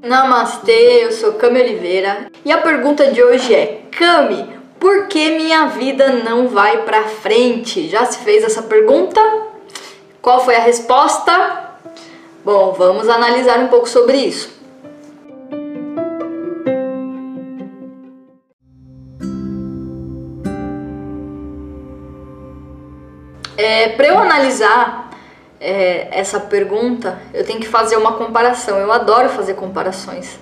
Namastê, eu sou Cami Oliveira e a pergunta de hoje é: Cami, por que minha vida não vai pra frente? Já se fez essa pergunta? Qual foi a resposta? Bom, vamos analisar um pouco sobre isso. É, Para eu analisar é, essa pergunta, eu tenho que fazer uma comparação. Eu adoro fazer comparações.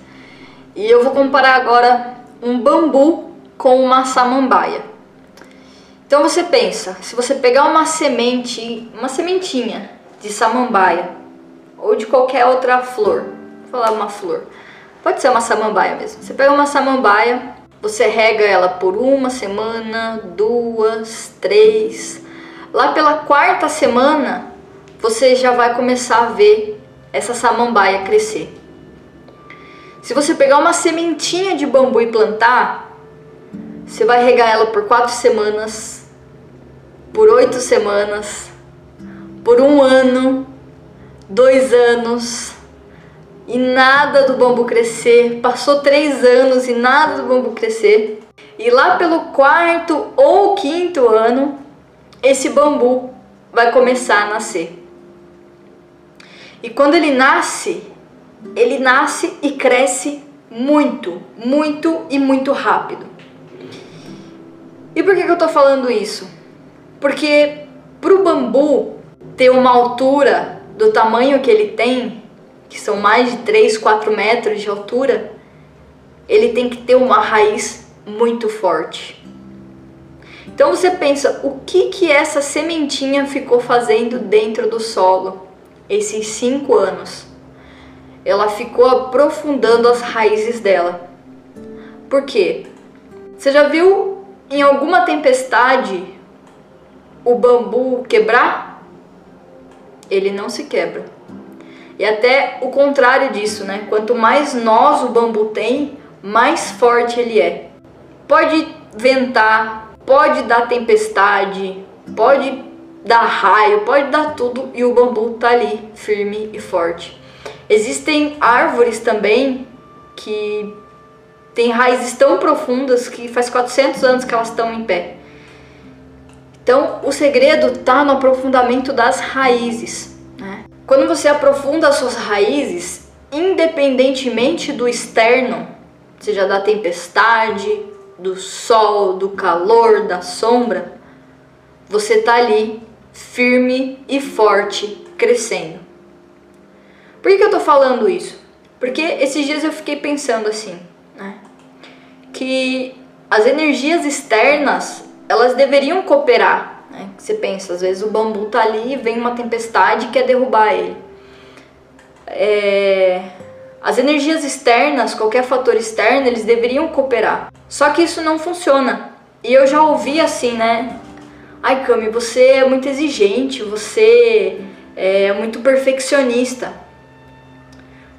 E eu vou comparar agora um bambu com uma samambaia. Então você pensa, se você pegar uma semente, uma sementinha de samambaia ou de qualquer outra flor, vou falar uma flor, pode ser uma samambaia mesmo. Você pega uma samambaia, você rega ela por uma semana, duas, três. Lá pela quarta semana, você já vai começar a ver essa samambaia crescer. Se você pegar uma sementinha de bambu e plantar, você vai regar ela por quatro semanas, por oito semanas, por um ano, dois anos e nada do bambu crescer. Passou três anos e nada do bambu crescer. E lá pelo quarto ou quinto ano, esse bambu vai começar a nascer. E quando ele nasce, ele nasce e cresce muito, muito e muito rápido. E por que, que eu tô falando isso? Porque pro bambu ter uma altura do tamanho que ele tem, que são mais de 3, 4 metros de altura, ele tem que ter uma raiz muito forte. Então você pensa, o que que essa sementinha ficou fazendo dentro do solo? Esses cinco anos. Ela ficou aprofundando as raízes dela. Por quê? Você já viu em alguma tempestade o bambu quebrar? Ele não se quebra. E até o contrário disso, né? Quanto mais nós o bambu tem, mais forte ele é. Pode ventar, pode dar tempestade, pode dar raio, pode dar tudo e o bambu tá ali firme e forte. Existem árvores também que têm raízes tão profundas que faz 400 anos que elas estão em pé. Então, o segredo está no aprofundamento das raízes. Né? Quando você aprofunda as suas raízes, independentemente do externo, seja da tempestade, do sol, do calor, da sombra, você está ali firme e forte, crescendo. Por que, que eu tô falando isso? Porque esses dias eu fiquei pensando assim, né? Que as energias externas, elas deveriam cooperar, né? Você pensa, às vezes o bambu tá ali, vem uma tempestade e quer derrubar ele. É... As energias externas, qualquer fator externo, eles deveriam cooperar. Só que isso não funciona. E eu já ouvi assim, né? Ai, Cami, você é muito exigente, você é muito perfeccionista.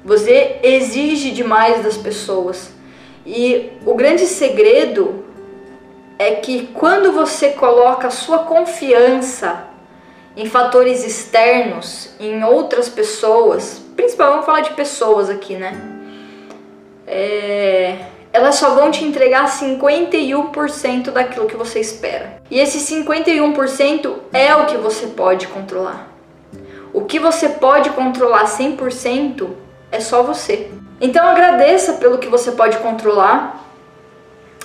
Você exige demais das pessoas. E o grande segredo é que quando você coloca a sua confiança em fatores externos, em outras pessoas, principalmente vamos falar de pessoas aqui, né? É, elas só vão te entregar 51% daquilo que você espera. E esse 51% é o que você pode controlar. O que você pode controlar 100% é só você. Então agradeça pelo que você pode controlar.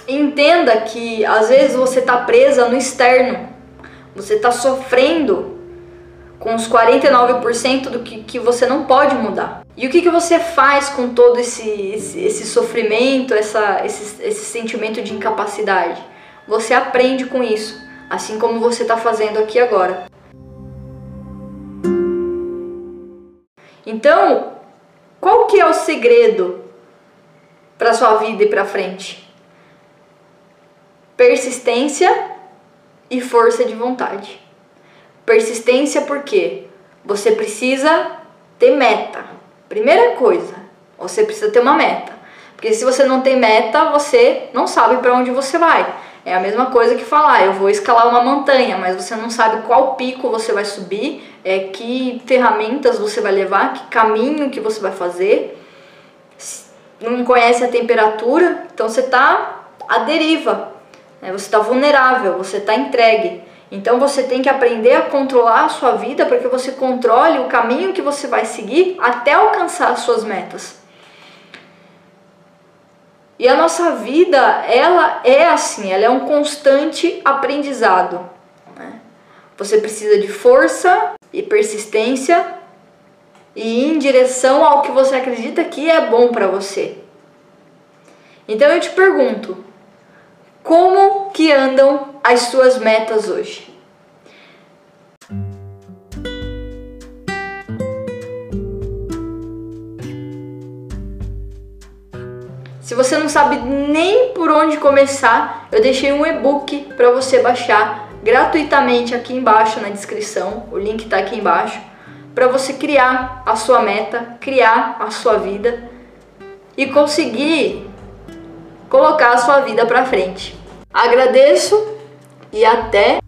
Entenda que às vezes você está presa no externo. Você está sofrendo com os 49% do que, que você não pode mudar. E o que, que você faz com todo esse, esse, esse sofrimento, essa, esse, esse sentimento de incapacidade? Você aprende com isso, assim como você está fazendo aqui agora. Então, qual que é o segredo para sua vida e para frente? Persistência e força de vontade. Persistência porque você precisa ter meta. Primeira coisa, você precisa ter uma meta. Porque se você não tem meta, você não sabe para onde você vai. É a mesma coisa que falar, eu vou escalar uma montanha, mas você não sabe qual pico você vai subir, é, que ferramentas você vai levar, que caminho que você vai fazer. Não conhece a temperatura, então você está à deriva, né? você está vulnerável, você está entregue. Então você tem que aprender a controlar a sua vida para que você controle o caminho que você vai seguir até alcançar as suas metas. E a nossa vida, ela é assim, ela é um constante aprendizado. Né? Você precisa de força e persistência e ir em direção ao que você acredita que é bom para você. Então eu te pergunto, que andam as suas metas hoje? Se você não sabe nem por onde começar, eu deixei um e-book para você baixar gratuitamente aqui embaixo na descrição. O link está aqui embaixo para você criar a sua meta, criar a sua vida e conseguir colocar a sua vida para frente. Agradeço e até